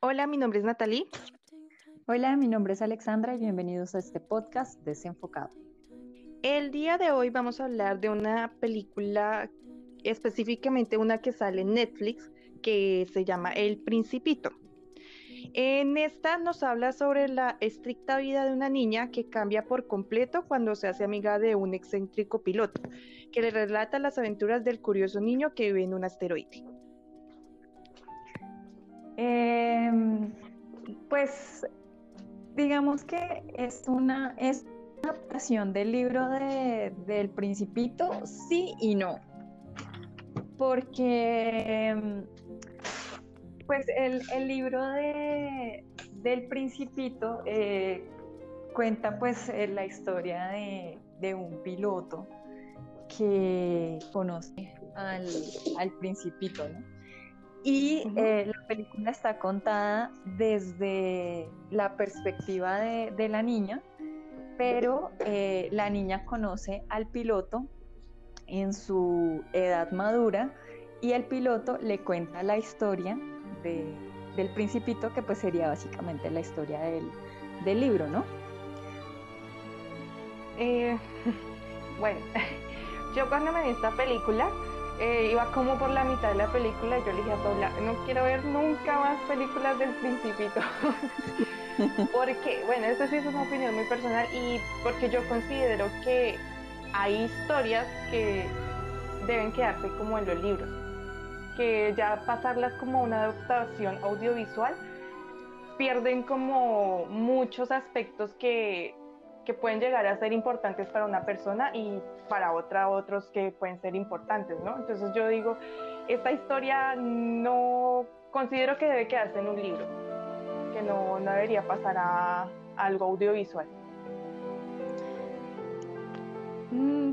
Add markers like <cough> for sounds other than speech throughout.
Hola, mi nombre es Natalie. Hola, mi nombre es Alexandra y bienvenidos a este podcast Desenfocado. El día de hoy vamos a hablar de una película, específicamente una que sale en Netflix, que se llama El Principito. En esta nos habla sobre la estricta vida de una niña que cambia por completo cuando se hace amiga de un excéntrico piloto, que le relata las aventuras del curioso niño que vive en un asteroide. Em, pues digamos que es una, es adaptación del libro de, del Principito, sí y no. Porque em, pues el, libro de, del Principito eh, cuenta pues eh, la historia de, un piloto que conoce al, al Principito, ¿no? Y eh, la película está contada desde la perspectiva de, la niña, pero eh, la niña conoce al piloto en su edad madura y el piloto le cuenta la historia del principito, que pues sería básicamente la historia del, libro, ¿no? Eh, <laughs> bueno, <laughs> yo cuando me vi esta película, eh, iba como por la mitad de la película y yo le dije a Paula, no quiero ver nunca más películas del Principito. <laughs> porque, bueno, esto sí es una opinión muy personal y porque yo considero que hay historias que deben quedarse como en los libros, que ya pasarlas como una adaptación audiovisual pierden como muchos aspectos que que pueden llegar a ser importantes para una persona y para otra otros que pueden ser importantes, ¿no? Entonces yo digo, esta historia no considero que debe quedarse en un libro, que no, debería pasar a, algo audiovisual. Mm,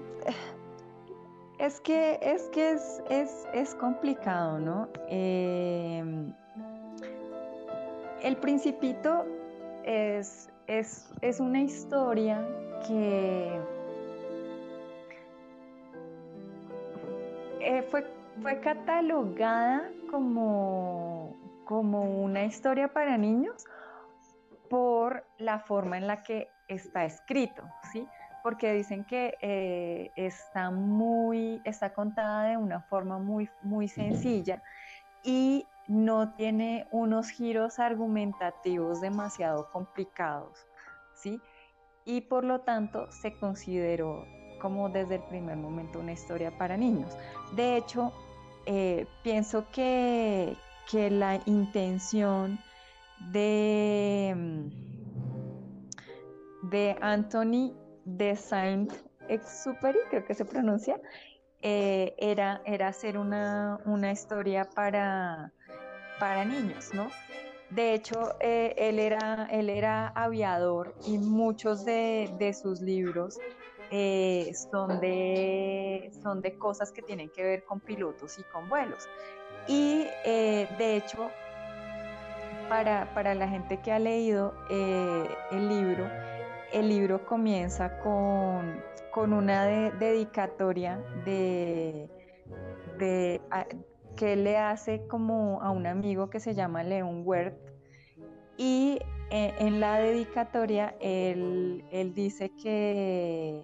es que es que es, complicado, ¿no? Em, el principito es, es, una historia que fue, catalogada como, como una historia para niños por la forma en la que está escrito, ¿sí? Porque dicen que eh, está muy, está contada de una forma muy, muy sencilla y no tiene unos giros argumentativos demasiado complicados, ¿sí? Y por lo tanto se consideró como desde el primer momento una historia para niños. De hecho, eh, pienso que, la intención de, de Anthony de Saint-Exupéry, creo que se pronuncia, eh, era, era hacer una, una historia para, para niños, ¿no? De hecho, eh, él, era, él era aviador y muchos de, sus libros eh, son, de, son de cosas que tienen que ver con pilotos y con vuelos. Y de hecho, para, para, la gente que ha leído el libro, el libro comienza con, con una dedicatoria de, que le hace como a un amigo que se llama León Wert y eh, en la dedicatoria él, él dice que,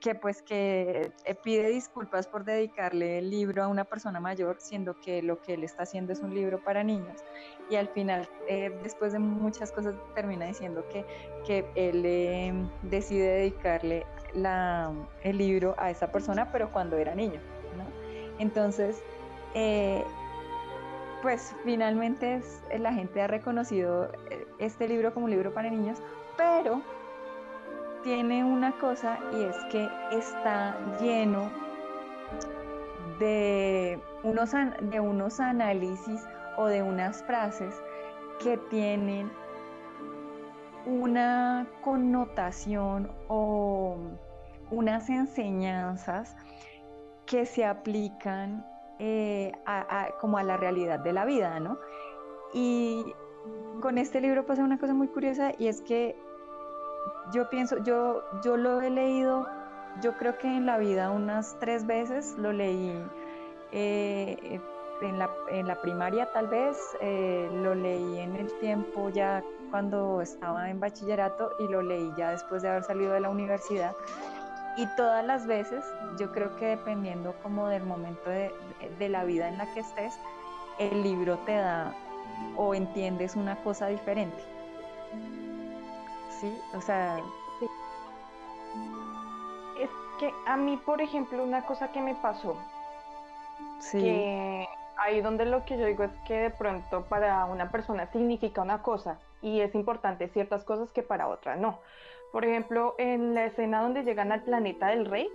que pues que eh, pide disculpas por dedicarle el libro a una persona mayor, siendo que lo que él está haciendo es un libro para niños. Y al final, eh, después de muchas cosas, termina diciendo que, que él eh, decide dedicarle la, el libro a esa persona, pero cuando era niño. Entonces, pues finalmente la gente ha reconocido este libro como un libro para niños, pero tiene una cosa y es que está lleno de unos, de unos análisis o de unas frases que tienen una connotación o unas enseñanzas que se aplican eh, como a la realidad de la vida, ¿no? Y con este libro pasa una cosa muy curiosa y es que yo pienso, yo, yo lo he leído, yo creo que en la vida unas tres veces lo leí eh, en la, en la primaria tal vez, eh, lo leí en el tiempo ya cuando estaba en bachillerato y lo leí ya después de haber salido de la universidad. Y todas las veces, yo creo que dependiendo como del momento de, de la vida en la que estés, el libro te da o entiendes una cosa diferente. Sí, o sea... Es que a mí, por ejemplo, una cosa que me pasó, sí. que ahí donde lo que yo digo es que de pronto para una persona significa una cosa y es importante ciertas cosas que para otra no. Por ejemplo, en la escena donde llegan al planeta del rey,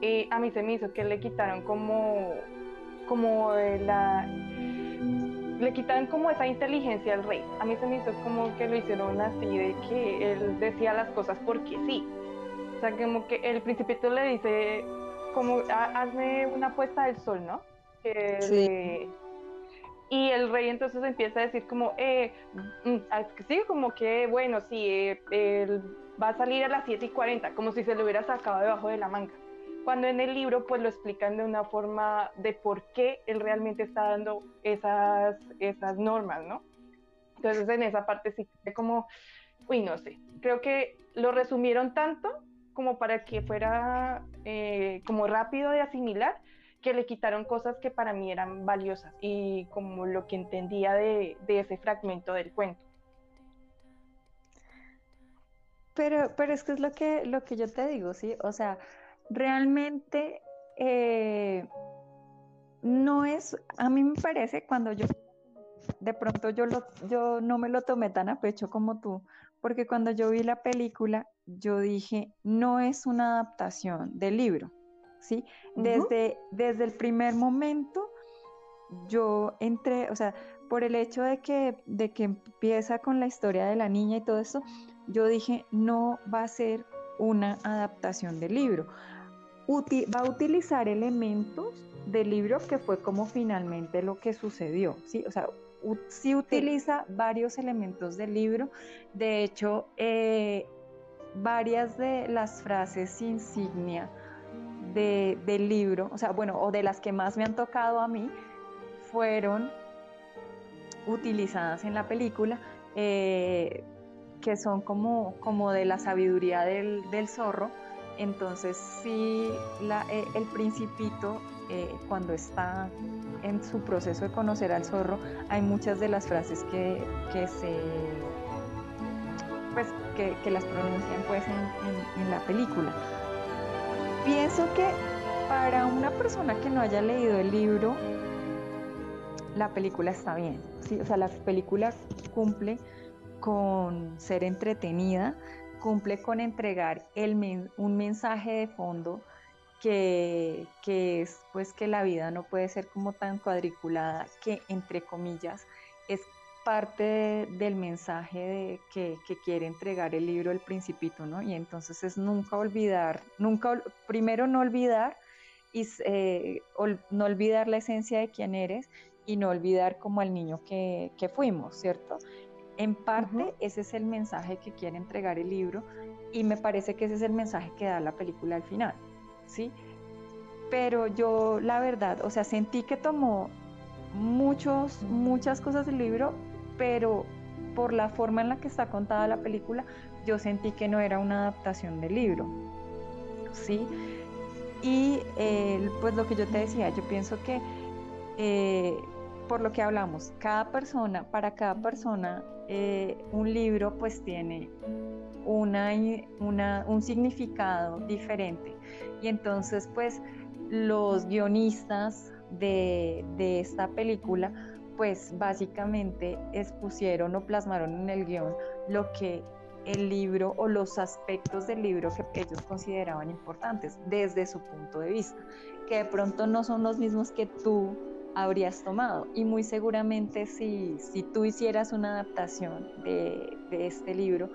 eh, a mí se me hizo que le quitaron como, como la le quitaron como esa inteligencia al rey. A mí se me hizo como que lo hicieron así, de que él decía las cosas porque sí. O sea, como que el principito le dice, como, hazme una puesta del sol, ¿no? sí. y el rey entonces empieza a decir como, eh, mm, sí, como que, bueno, sí, eh, él va a salir a las 7 y 40, como si se lo hubiera sacado debajo de la manga cuando en el libro pues lo explican de una forma de por qué él realmente está dando esas, esas normas, ¿no? Entonces en esa parte sí como, uy, no sé, creo que lo resumieron tanto como para que fuera eh, como rápido de asimilar, que le quitaron cosas que para mí eran valiosas y como lo que entendía de, de ese fragmento del cuento. Pero, pero es que es lo que, lo que yo te digo, ¿sí? O sea, realmente eh, no es, a mí me parece cuando yo, de pronto yo, lo, yo no me lo tomé tan a pecho como tú, porque cuando yo vi la película, yo dije, no es una adaptación del libro, ¿sí? desde, desde el primer momento, yo entré, o sea, por el hecho de que, de que empieza con la historia de la niña y todo eso, yo dije, no va a ser una adaptación del libro va a utilizar elementos del libro que fue como finalmente lo que sucedió, ¿sí? O sea, sí utiliza varios elementos del libro. De hecho, eh, varias de las frases insignia del libro, o sea, bueno, o de las que más me han tocado a mí, fueron utilizadas en la película, eh, que son como, como de la sabiduría del, del zorro, entonces, sí, eh, el principito, eh, cuando está en su proceso de conocer al zorro, hay muchas de las frases que, se pues que, las pronuncian pues en, la película. Pienso que para una persona que no haya leído el libro, la película está bien, ¿sí? o sea, la película cumple con ser entretenida, cumple con entregar el un mensaje de fondo que, es pues que la vida no puede ser como tan cuadriculada, que entre comillas es parte del mensaje que, quiere entregar el libro El Principito, ¿no? Y entonces es nunca olvidar, nunca, primero no olvidar y eh, no olvidar la esencia de quién eres y no olvidar como el niño que, que fuimos, ¿cierto? En parte ese es el mensaje que quiere entregar el libro y me parece que ese es el mensaje que da la película al final, ¿sí? Pero yo la verdad, o sea, sentí que tomó muchos, muchas cosas del libro, pero por la forma en la que está contada la película, yo sentí que no era una adaptación del libro, ¿sí? Y eh, pues lo que yo te decía, yo pienso que eh, por lo que hablamos, cada persona, para cada persona, eh, un libro pues tiene una, un significado diferente. Y entonces pues los guionistas de, de esta película pues básicamente expusieron o plasmaron en el guion lo que el libro o los aspectos del libro que ellos consideraban importantes desde su punto de vista, que de pronto no son los mismos que tú habrías tomado. Y muy seguramente si, si tú hicieras una adaptación de, de, este libro,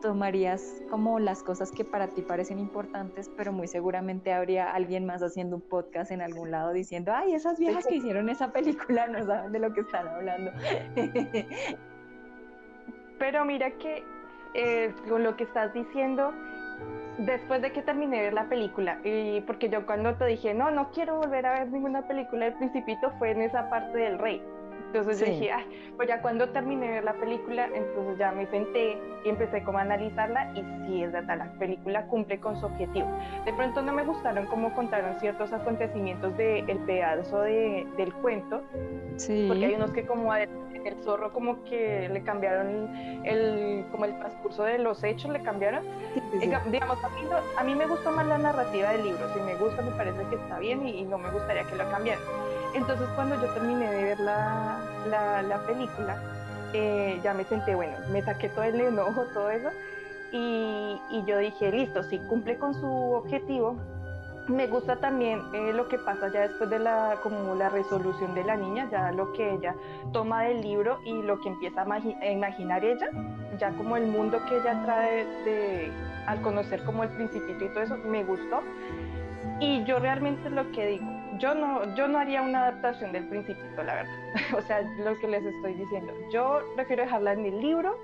tomarías como las cosas que para ti parecen importantes, pero muy seguramente habría alguien más haciendo un podcast en algún lado diciendo, ay, esas viejas que hicieron esa película no saben de lo que están hablando. <laughs> Pero mira que eh, con lo que estás diciendo, después de que terminé de ver la película, y porque yo cuando te dije, no, no quiero volver a ver ninguna película del Principito, fue en esa parte del rey. Entonces yo dije, Ay, pues ya cuando terminé de ver la película, entonces ya me senté y empecé como a analizarla y sí, es verdad, la película cumple con su objetivo. De pronto no me gustaron cómo contaron ciertos acontecimientos del de pedazo de, del cuento, sí. porque hay unos que como el zorro como que le cambiaron el, como el transcurso de los hechos, le cambiaron. Digamos, a mí, a mí, me gustó más la narrativa del libro, si me gusta me parece que está bien y, y no me gustaría que lo cambiaran entonces cuando yo terminé de ver la, la, película, eh, ya me senté, bueno, me saqué todo el enojo, todo eso, y, y yo dije, listo, si cumple con su objetivo. Me gusta también eh, lo que pasa ya después de la, como la resolución de la niña, ya lo que ella toma del libro y lo que empieza a, imaginar ella, ya como el mundo que ella trae de, al conocer como el principito y todo eso, me gustó. Y yo realmente lo que digo, yo no, yo no haría una adaptación del Principito, la verdad. <laughs> o sea, lo que les estoy diciendo. Yo prefiero dejarla en el libro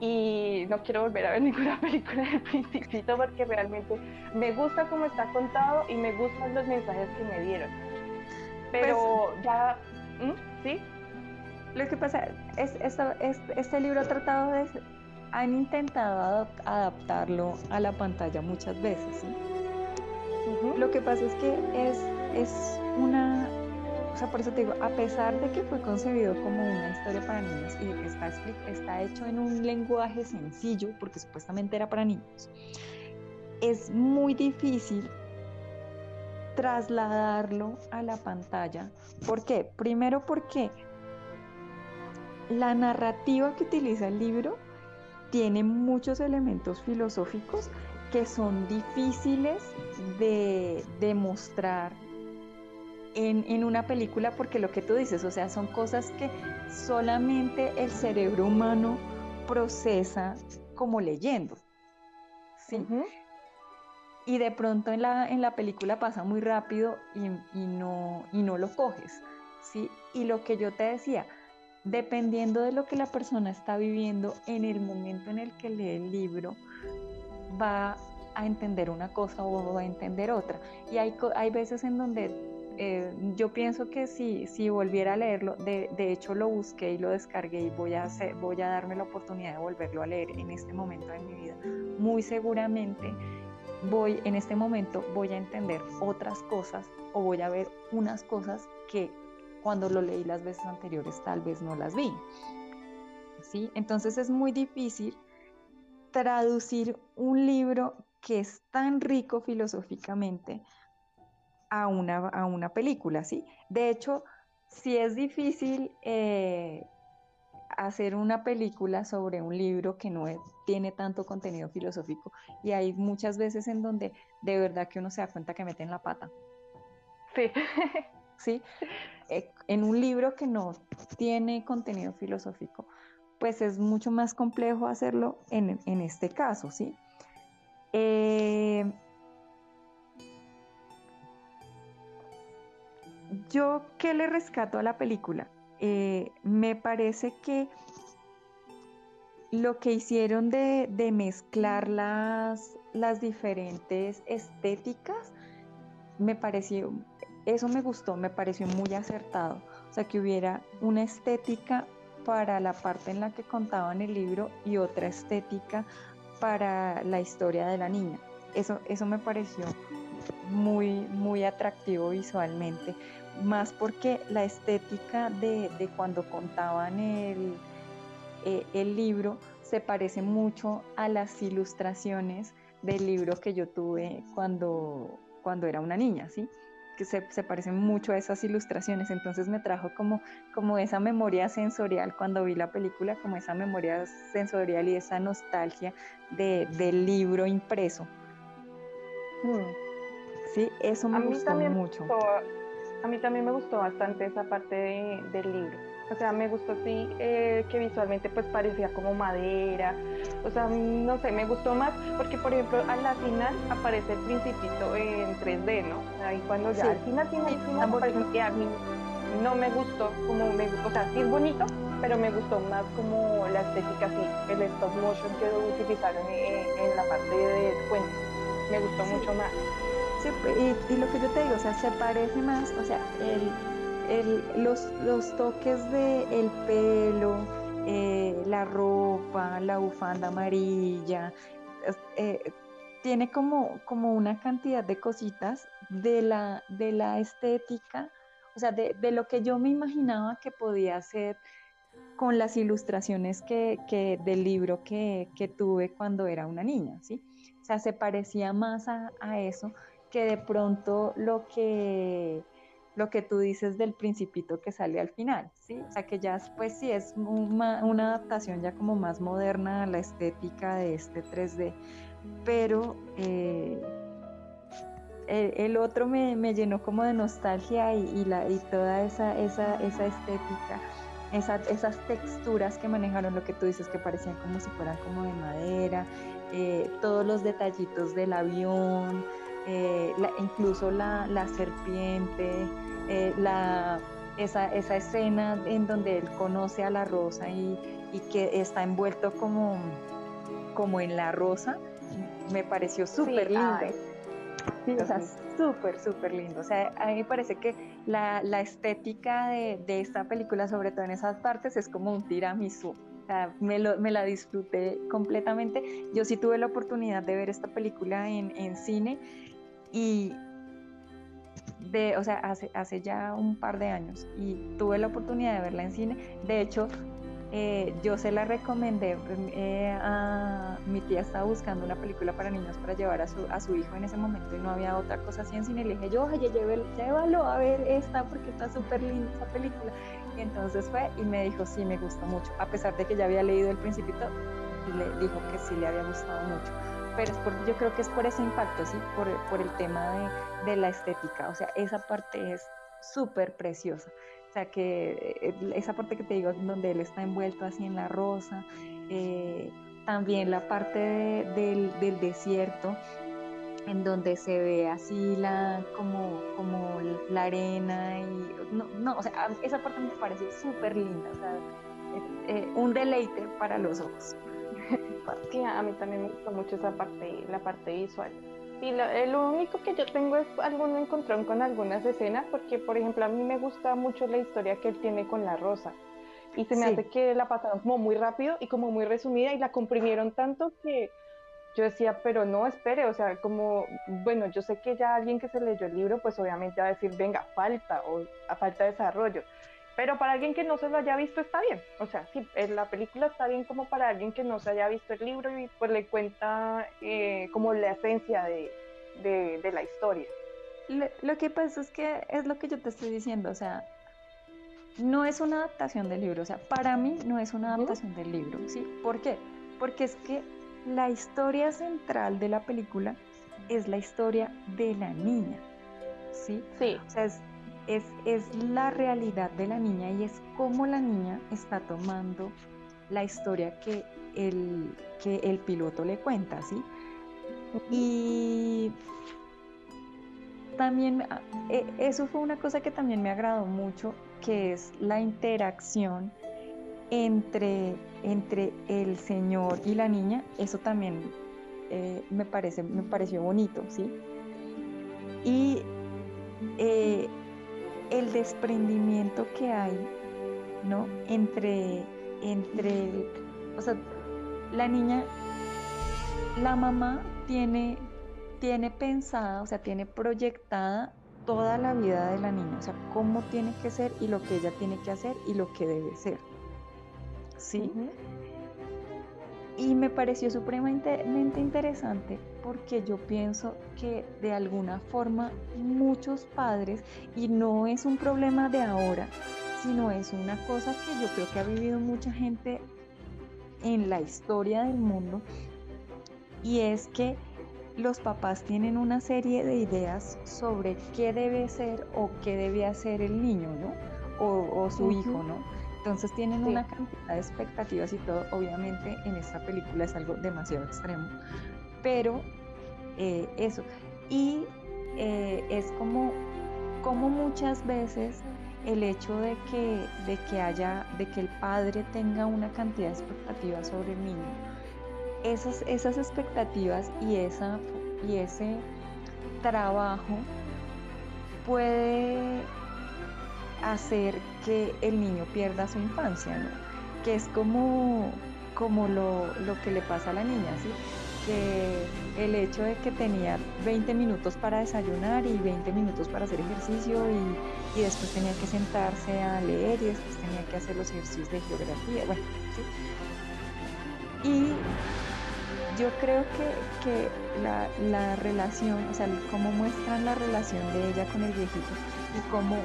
y no quiero volver a ver <laughs> ninguna película del Principito porque realmente me gusta cómo está contado y me gustan los mensajes que me dieron. Pero pues, ya, ¿sí? Lo que pasa es, este libro ha tratado de, han intentado adaptarlo a la pantalla muchas veces, ¿sí? Lo que pasa es que es, es una, o sea, por eso te digo, a pesar de que fue concebido como una historia para niños y de que está, está hecho en un lenguaje sencillo, porque supuestamente era para niños, es muy difícil trasladarlo a la pantalla. ¿Por qué? Primero porque la narrativa que utiliza el libro tiene muchos elementos filosóficos que son difíciles de demostrar en, en, una película porque lo que tú dices, o sea, son cosas que solamente el cerebro humano procesa como leyendo. ¿sí? Y de pronto en la, en la película pasa muy rápido y, y, no, y no lo coges. ¿sí? Y lo que yo te decía, dependiendo de lo que la persona está viviendo en el momento en el que lee el libro, va a entender una cosa o va a entender otra. Y hay, hay veces en donde eh, yo pienso que si, si volviera a leerlo, de, de, hecho lo busqué y lo descargué y voy a, voy a darme la oportunidad de volverlo a leer en este momento de mi vida, muy seguramente voy, en este momento voy a entender otras cosas o voy a ver unas cosas que cuando lo leí las veces anteriores tal vez no las vi. ¿Sí? Entonces es muy difícil traducir un libro que es tan rico filosóficamente a una, a una película, ¿sí? De hecho, si es difícil eh, hacer una película sobre un libro que no tiene tanto contenido filosófico y hay muchas veces en donde de verdad que uno se da cuenta que meten la pata. Sí. ¿Sí? Eh, en un libro que no tiene contenido filosófico, pues es mucho más complejo hacerlo en, este caso, ¿sí? Eh, yo, ¿qué le rescato a la película? Eh, me parece que lo que hicieron de, mezclar las, las, diferentes estéticas, me pareció, eso me gustó, me pareció muy acertado. O sea, que hubiera una estética para la parte en la que contaban el libro y otra estética para la historia de la niña. Eso, eso me pareció muy, muy atractivo visualmente, más porque la estética de, cuando contaban el, eh, el libro se parece mucho a las ilustraciones del libro que yo tuve cuando, cuando era una niña, ¿sí? que se, parecen mucho a esas ilustraciones, entonces me trajo como, como esa memoria sensorial cuando vi la película, como esa memoria sensorial y esa nostalgia de, del libro impreso. Hmm. Sí, eso me gustó mucho. a mí también me gustó bastante esa parte del libro. O sea, me gustó sí eh, que visualmente pues parecía como madera. O sea, no sé, me gustó más porque por ejemplo a la final aparece el principito en 3D, ¿no? Ahí cuando ya al final, final, final aparece, y a mí, no me gustó como me o sea, sí es bonito, pero me gustó más como la estética sí, el stop motion que utilizaron en, la parte del cuento. Me gustó mucho más. Sí, y, lo que yo te digo, o sea, se parece más, o sea, el, los, los toques de el pelo, eh, la ropa, la bufanda amarilla, eh, tiene como, como una cantidad de cositas de la, de la estética, o sea, de, de lo que yo me imaginaba que podía ser con las ilustraciones que, que del libro que, que, tuve cuando era una niña, ¿sí? O sea, se parecía más a, a eso que de pronto lo que lo que tú dices del principito que sale al final, ¿sí? O sea, que ya pues sí es una, adaptación ya como más moderna a la estética de este 3D, pero eh, el, otro me, llenó como de nostalgia y, la, y toda esa, esa, esa estética, esas texturas que manejaron, lo que tú dices, que parecían como si fueran como de madera, eh, todos los detallitos del avión, eh, incluso la, serpiente, la, esa, esa, escena en donde él conoce a la rosa y, y que está envuelto como, como en la rosa me pareció súper lindo. Sí, o sea, súper, súper lindo. O sea, a mí me parece que la, la estética de, de, esta película, sobre todo en esas partes, es como un tiramisú. O sea, me, lo, me la disfruté completamente. Yo sí tuve la oportunidad de ver esta película en, cine y de, o sea, hace, hace ya un par de años y tuve la oportunidad de verla en cine. De hecho, eh, yo se la recomendé eh, a mi tía estaba buscando una película para niños para llevar a su, a su hijo en ese momento y no había otra cosa así en cine. Le dije yo, oye, llévalo a ver esta porque está súper linda esa película. Y entonces fue y me dijo, sí, me gustó mucho. A pesar de que ya había leído El Principito, le dijo que sí le había gustado mucho. Pero es yo creo que es por ese impacto, sí, por, por el tema de, de la estética. O sea, esa parte es súper preciosa. O sea, que eh, esa parte que te digo, donde él está envuelto así en la rosa, eh, también la parte del, desierto, en donde se ve así la, como, como la arena y no, no, o sea, esa parte me parece súper linda, o sea, eh, un deleite para los ojos. <laughs> Sí, a mí también me gustó mucho esa parte, la parte visual. Y lo, único que yo tengo es algún encontrón con algunas escenas, porque por ejemplo a mí me gusta mucho la historia que él tiene con la rosa. Y se me hace que la pasaron como muy rápido y como muy resumida y la comprimieron tanto que yo decía, pero no, espere, o sea, como, bueno, yo sé que ya alguien que se leyó el libro, pues obviamente va a decir, venga, falta o a falta de desarrollo. Pero para alguien que no se lo haya visto está bien. O sea, sí, la película está bien como para alguien que no se haya visto el libro y pues le cuenta eh, como la esencia de, de, la historia. Lo, que pasa es que es lo que yo te estoy diciendo, o sea, no es una adaptación del libro, o sea, para mí no es una adaptación del libro, ¿sí? ¿Por qué? Porque es que la historia central de la película es la historia de la niña, ¿sí? Sí. O sea, es, es, la realidad de la niña y es cómo la niña está tomando la historia que el, que el piloto le cuenta, ¿sí? Y también ah, e, eso fue una cosa que también me agradó mucho, que es la interacción entre, entre el señor y la niña. Eso también eh, me, parece, me pareció bonito, ¿sí? Y eh, el desprendimiento que hay, ¿no? Entre, entre, o sea, la niña, la mamá tiene, tiene pensada, o sea, tiene proyectada toda la vida de la niña, o sea, cómo tiene que ser y lo que ella tiene que hacer y lo que debe ser. ¿Sí? Y me pareció supremamente interesante porque yo pienso que de alguna forma muchos padres, y no es un problema de ahora, sino es una cosa que yo creo que ha vivido mucha gente en la historia del mundo, y es que los papás tienen una serie de ideas sobre qué debe ser o qué debe hacer el niño, ¿no? O, su hijo, ¿no? Entonces tienen una cantidad de expectativas y todo. Obviamente en esta película es algo demasiado extremo. Pero eh, eso. Y eh, es como, como muchas veces el hecho de que, de que haya, de que el padre tenga una cantidad de expectativas sobre el niño, esas, esas expectativas y, esa, y ese trabajo puede hacer que el niño pierda su infancia, ¿no? Que es como, como lo, lo que le pasa a la niña, que el hecho de que tenía 20 minutos para desayunar y 20 minutos para hacer ejercicio y, después tenía que sentarse a leer y después tenía que hacer los ejercicios de geografía, bueno, Y yo creo que, la, la, relación, o sea, cómo muestran la relación de ella con el viejito y cómo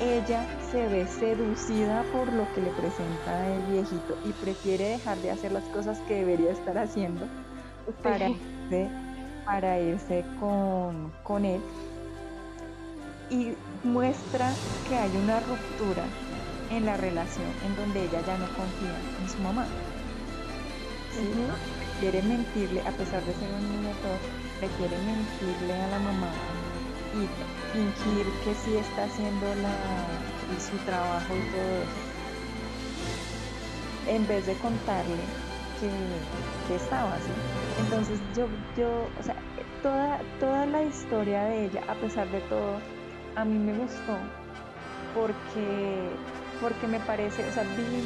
ella se ve seducida por lo que le presenta el viejito y prefiere dejar de hacer las cosas que debería estar haciendo para irse, para irse con, con él. Y muestra que hay una ruptura en la relación en donde ella ya no confía en su mamá. Quiere mentirle, a pesar de ser un niño todo, le quiere mentirle a la mamá y fingir que sí está haciendo la, su trabajo y todo eso. En vez de contarle que, estaba así. Entonces yo, yo, o sea, toda, toda la historia de ella, a pesar de todo, a mí me gustó porque, porque me parece, o sea, vi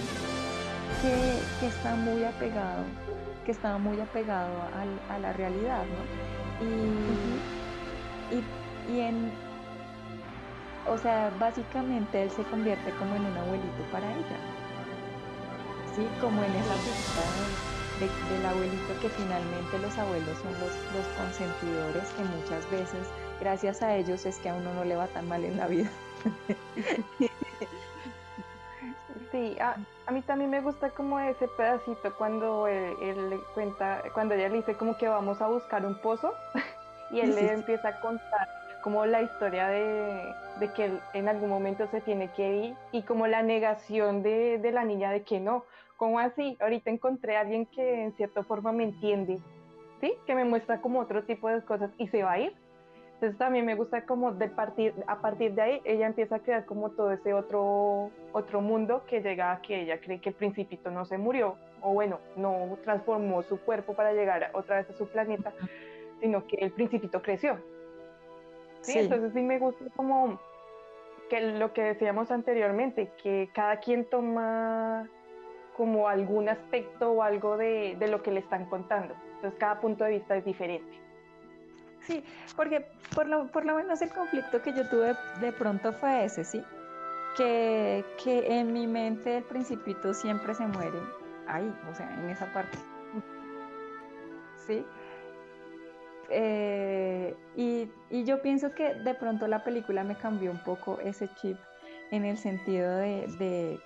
que, está muy apegado, que estaba muy apegado a, la realidad, ¿no? Y, y, y en, o sea, básicamente él se convierte como en un abuelito para ella. ¿sí? Como en esa figura del abuelito que finalmente los abuelos son los, los consentidores que muchas veces gracias a ellos es que a uno no le va tan mal en la vida. <laughs> Sí, a, mí también me gusta como ese pedacito cuando él, le cuenta, cuando ella le dice como que vamos a buscar un pozo <laughs> y él le empieza a contar como la historia de, que él en algún momento se tiene que ir y como la negación de, de la niña de que no, ¿Cómo así? Ahorita encontré a alguien que en cierta forma me entiende, ¿sí? Que me muestra como otro tipo de cosas y se va a ir. Entonces también me gusta como de partir, a partir de ahí ella empieza a crear como todo ese otro, otro mundo que llega a que ella cree que el principito no se murió o bueno, no transformó su cuerpo para llegar otra vez a su planeta, sino que el principito creció. ¿Sí? Entonces sí me gusta como que lo que decíamos anteriormente, que cada quien toma como algún aspecto o algo de, lo que le están contando. Entonces cada punto de vista es diferente. Sí, porque por lo, por lo menos el conflicto que yo tuve de pronto fue ese, ¿sí? Que, que en mi mente el principito siempre se muere ahí, o sea, en esa parte. ¿Sí? Eh, y, y, yo pienso que de pronto la película me cambió un poco ese chip en el sentido de,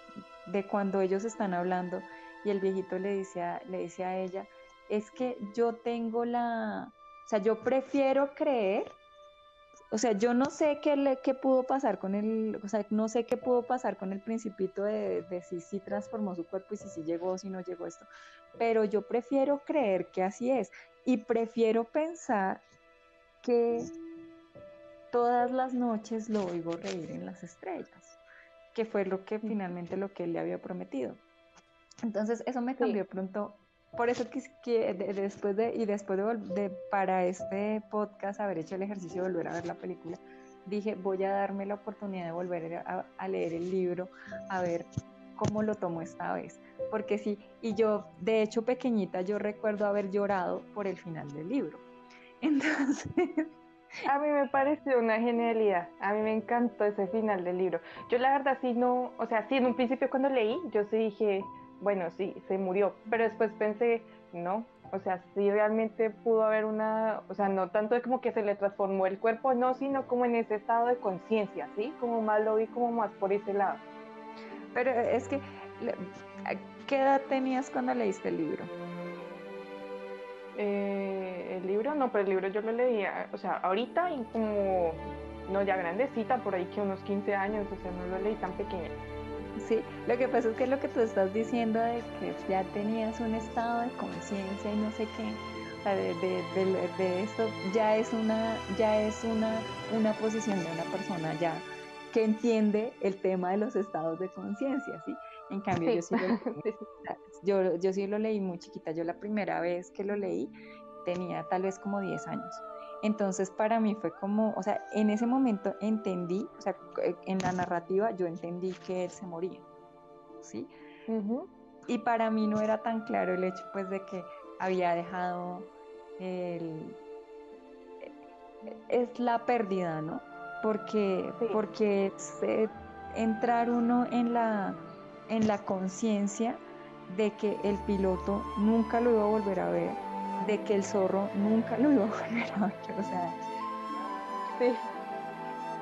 cuando ellos están hablando y el viejito le dice a, le dice a ella, es que yo tengo la, o sea, yo prefiero creer, o sea, yo no sé qué, le, qué pudo pasar con el, o sea, no sé qué pudo pasar con el principito de si sí transformó su cuerpo y si sí llegó o si no llegó esto, pero yo prefiero creer que así es y prefiero pensar que todas las noches lo oigo reír en las estrellas que fue lo que finalmente lo que él le había prometido. Entonces eso me cambió pronto. Por eso que, que después de, y después de, para este podcast haber hecho el ejercicio de volver a ver la película, dije voy a darme la oportunidad de volver a, leer el libro, a ver cómo lo tomo esta vez. Porque sí, y yo, de hecho pequeñita, yo recuerdo haber llorado por el final del libro. <laughs> Entonces, a mí me pareció una genialidad, a mí me encantó ese final del libro. Yo la verdad sí no, o sea, sí en un principio cuando leí, yo sí dije, bueno, sí, se murió, pero después pensé, no, o sea, sí realmente pudo haber una, o sea, no tanto como que se le transformó el cuerpo, no, sino como en ese estado de conciencia, ¿sí? Como más lo vi como más por ese lado. Pero es que, ¿qué edad tenías cuando leíste el libro? Eh, el libro, no, pero el libro yo lo leía, o sea, ahorita y como, no ya grandecita, por ahí que unos 15 años, o sea, no lo leí tan pequeña. Sí, lo que pasa es que lo que tú estás diciendo de que ya tenías un estado de conciencia y no sé qué, sea, de, de, de, esto ya es una, ya es una, una posición de una persona ya que entiende el tema de los estados de conciencia, ¿sí? En cambio, yo, sí lo, yo, yo sí lo leí muy chiquita. Yo la primera vez que lo leí tenía tal vez como 10 años. Entonces para mí fue como, o sea, en ese momento entendí, o sea, en la narrativa yo entendí que él se moría, ¿sí? Y para mí no era tan claro el hecho pues de que había dejado el... es la pérdida, ¿no? Porque, porque entrar uno en la, en la conciencia de que el piloto nunca lo iba a volver a ver, de que el zorro nunca lo iba a <laughs> volver a ver, o sea, sí.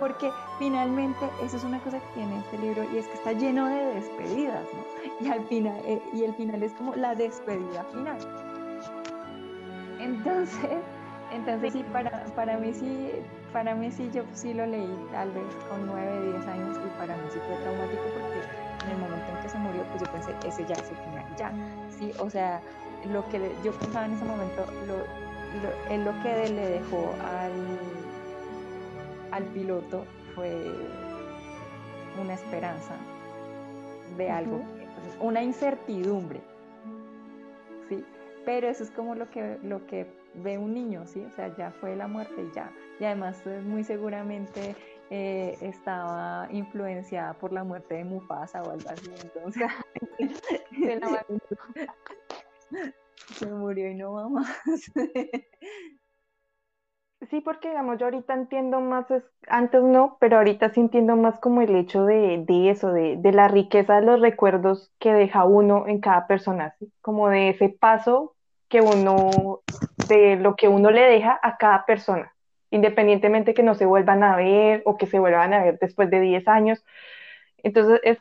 Porque finalmente eso es una cosa que tiene este libro y es que está lleno de despedidas, ¿no? Y al final, eh, y el final es como la despedida final. Entonces, entonces sí, para, para mí sí, para mí sí, yo sí lo leí tal vez con 9, 10 años y para mí sí fue traumático porque en el momento en que se murió, pues yo pensé, ese ya es el final, ya, sí, o sea, lo que yo pensaba en ese momento, lo, lo, es lo que le dejó al, al piloto fue una esperanza de algo, una incertidumbre, ¿sí? Pero eso es como lo que, lo que ve un niño, ¿sí? O sea, ya fue la muerte y ya. Y además eh, muy seguramente eh, estaba influenciada por la muerte de Mufasa o algo así, entonces <laughs> <laughs> se murió y no va más. <laughs> Sí, porque digamos, yo ahorita entiendo más, antes no, pero ahorita sí entiendo más como el hecho de, eso, de, la riqueza de los recuerdos que deja uno en cada persona, como de ese paso que uno, de lo que uno le deja a cada persona, independientemente que no se vuelvan a ver o que se vuelvan a ver después de 10 años. Entonces, es,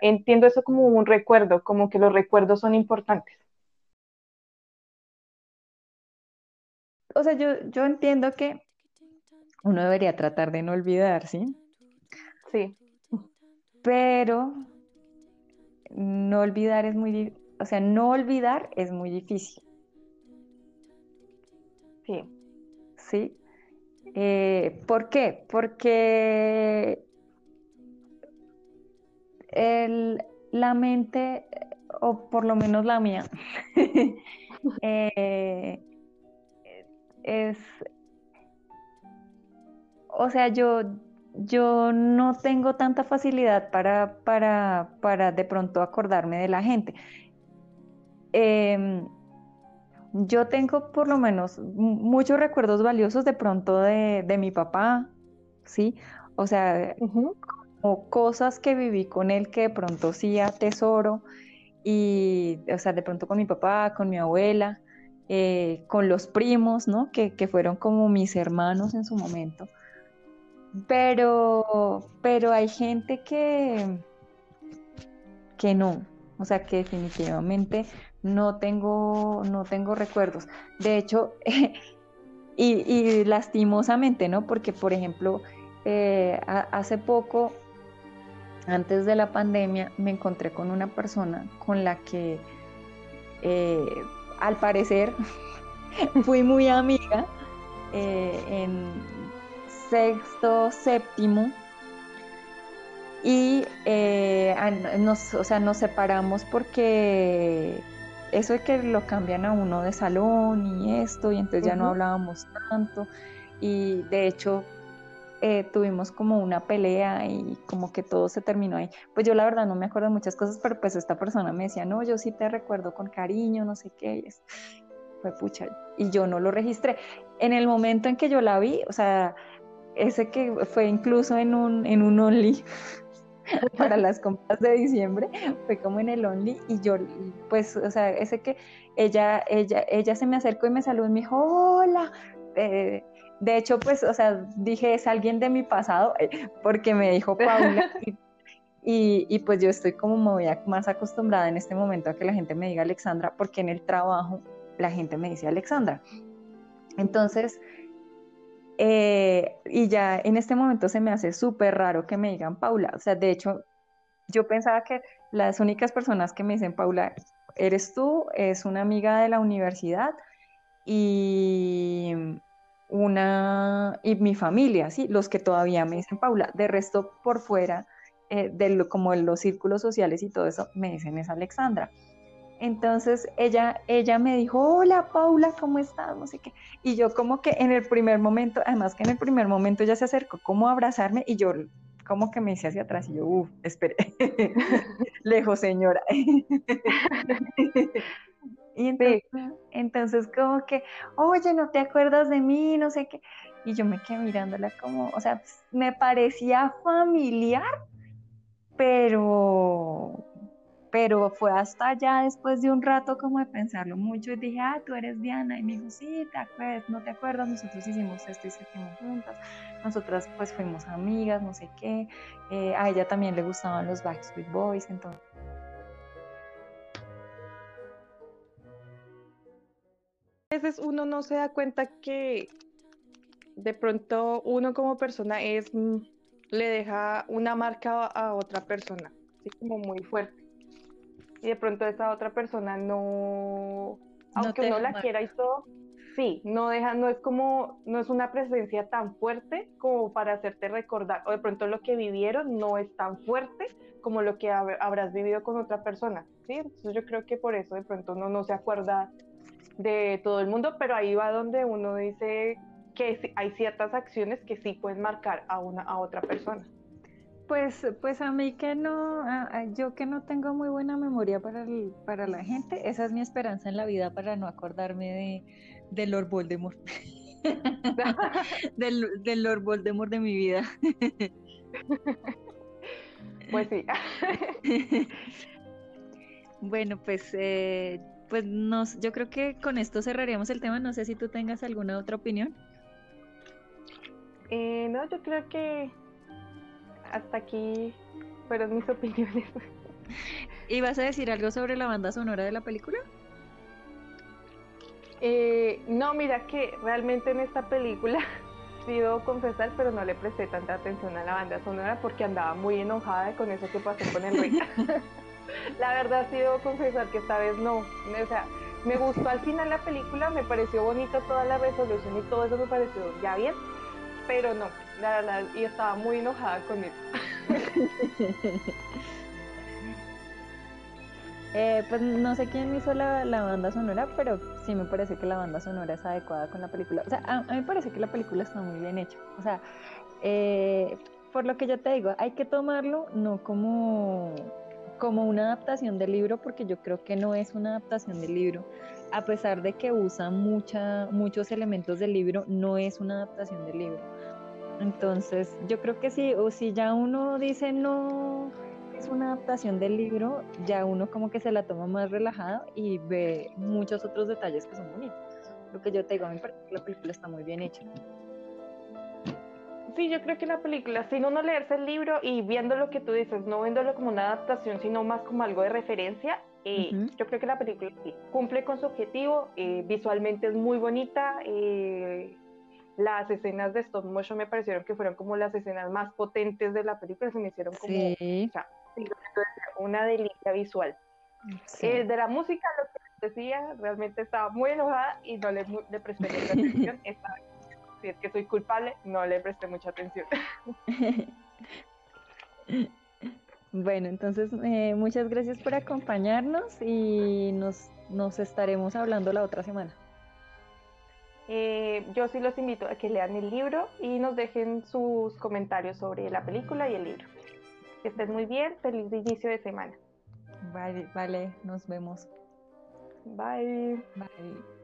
entiendo eso como un recuerdo, como que los recuerdos son importantes. o sea, yo, yo entiendo que uno debería tratar de no olvidar, ¿sí? Sí. Pero no olvidar es muy, o sea, no olvidar es muy difícil. Sí. ¿Sí? Eh, ¿Por qué? Porque la mente, o por lo menos la mía, <laughs> eh, es, o sea, yo, yo no tengo tanta facilidad para, para, para de pronto acordarme de la gente. Em, yo tengo por lo menos muchos recuerdos valiosos de pronto de, mi papá, ¿sí? O sea, como cosas que viví con él que de pronto sí atesoro y, o sea, de pronto con mi papá, con mi abuela, eh, con los primos, ¿no? Que, fueron como mis hermanos en su momento. Pero, pero hay gente que, que no, o sea que definitivamente no tengo, no tengo recuerdos. De hecho, <laughs> y, lastimosamente, ¿no? Porque, por ejemplo, eh, hace poco, antes de la pandemia, me encontré con una persona con la que eh, al parecer <laughs> fui muy amiga eh, en sexto, séptimo y nos, o sea, nos separamos porque eso es que lo cambian a uno de salón y esto y entonces ya no hablábamos tanto y de hecho eh, tuvimos como una pelea y como que todo se terminó ahí. Pues yo la verdad no me acuerdo de muchas cosas, pero pues esta persona me decía, no, yo sí te recuerdo con cariño, no sé qué. Y fue pucha, y yo no lo registré. En el momento en que yo la vi, o sea, ese que fue incluso en un, en un Only <laughs> para las compras de diciembre, fue como en el Only y yo, pues, o sea, ese que ella, ella, ella se me acercó y me saludó y me dijo, hola, eh, de hecho, pues, o sea, dije, es alguien de mi pasado, eh, porque me dijo Paula. <laughs> y, pues yo estoy como más acostumbrada en este momento a que la gente me diga Alexandra, porque en el trabajo la gente me dice Alexandra. Entonces, eh, y ya en este momento se me hace súper raro que me digan Paula. O sea, de hecho, yo pensaba que las únicas personas que me dicen Paula, eres tú, es una amiga de la universidad y una, y mi familia, ¿sí? Los que todavía me dicen Paula, de resto por fuera, eh, de lo, como en los círculos sociales y todo eso, me dicen es Alexandra. Entonces ella, ella me dijo, hola Paula, ¿cómo estás? No sé qué. Y yo como que en el primer momento, además que en el primer momento ella se acercó como a abrazarme y yo como que me hice hacia atrás y yo, uff, espere, <laughs> lejos señora. <laughs> y entonces, entonces como que, oye, ¿no te acuerdas de mí? No sé qué. Y yo me quedé mirándola como, o sea, me parecía familiar, pero pero fue hasta allá después de un rato como de pensarlo mucho y dije, ah, tú eres Diana. Y me dijo, sí, te acuerdas, no te acuerdas, nosotros hicimos esto y seguimos juntas. Nosotras pues fuimos amigas, no sé qué. Eh, a ella también le gustaban los Backstreet Boys, entonces. A veces uno no se da cuenta que de pronto uno como persona es mm, le deja una marca a otra persona, así como muy fuerte y de pronto esa otra persona no, aunque no la quiera y todo, sí, no deja, no es como, no es una presencia tan fuerte como para hacerte recordar, o de pronto lo que vivieron no es tan fuerte como lo que habrás vivido con otra persona, ¿sí? Entonces yo creo que por eso de pronto uno no se acuerda de todo el mundo, pero ahí va donde uno dice que hay ciertas acciones que sí pueden marcar a una a otra persona. Pues, pues a mí que no, yo que no tengo muy buena memoria para, para la gente, esa es mi esperanza en la vida para no acordarme de, de Lord Voldemort. <laughs> del, del Lord Voldemort de mi vida. <laughs> pues sí. <laughs> bueno, pues, eh, pues nos, yo creo que con esto cerraríamos el tema. No sé si tú tengas alguna otra opinión. Eh, no, yo creo que hasta aquí fueron mis <laughs> opiniones. ¿Y vas a decir algo sobre la banda sonora de la película? Eh, no, mira que realmente en esta película, <laughs> pido confesar, pero no le presté tanta atención a la banda sonora porque andaba muy enojada con eso que pasó con rey. <laughs> la verdad, sí debo confesar que esta vez no. O sea, me gustó al final la película, me pareció bonita toda la resolución y todo eso me pareció ya bien, pero no, la y estaba muy enojada con eso. <laughs> Eh, pues no sé quién hizo la, banda sonora, pero sí me parece que la banda sonora es adecuada con la película. O sea, a, mí me parece que la película está muy bien hecha. O sea, eh, por lo que yo te digo, hay que tomarlo no como, como una adaptación del libro, porque yo creo que no es una adaptación del libro. A pesar de que usa mucha, muchos elementos del libro, no es una adaptación del libro entonces, yo creo que sí, o si ya uno dice no es una adaptación del libro, ya uno como que se la toma más relajada y ve muchos otros detalles que son bonitos. Lo que yo te digo, a mí parece que la película está muy bien hecha. Sí, yo creo que la película, sin uno leerse el libro y viendo lo que tú dices, no viéndolo como una adaptación, sino más como algo de referencia, eh, yo creo que la película sí, cumple con su objetivo, eh, visualmente es muy bonita, eh, las escenas de stop motion me parecieron que fueron como las escenas más potentes de la película, se me hicieron como una delicia visual. Eh, de la música, lo que decía, realmente estaba muy enojada y no le, le presté mucha <laughs> atención. si es que soy culpable, no le presté mucha atención. <laughs> bueno, entonces eh, muchas gracias por acompañarnos y nos, nos estaremos hablando la otra semana. Eh, yo sí los invito a que lean el libro y nos dejen sus comentarios sobre la película y el libro. Que estén muy bien, feliz inicio de semana. Vale, vale, nos vemos. Bye. Bye.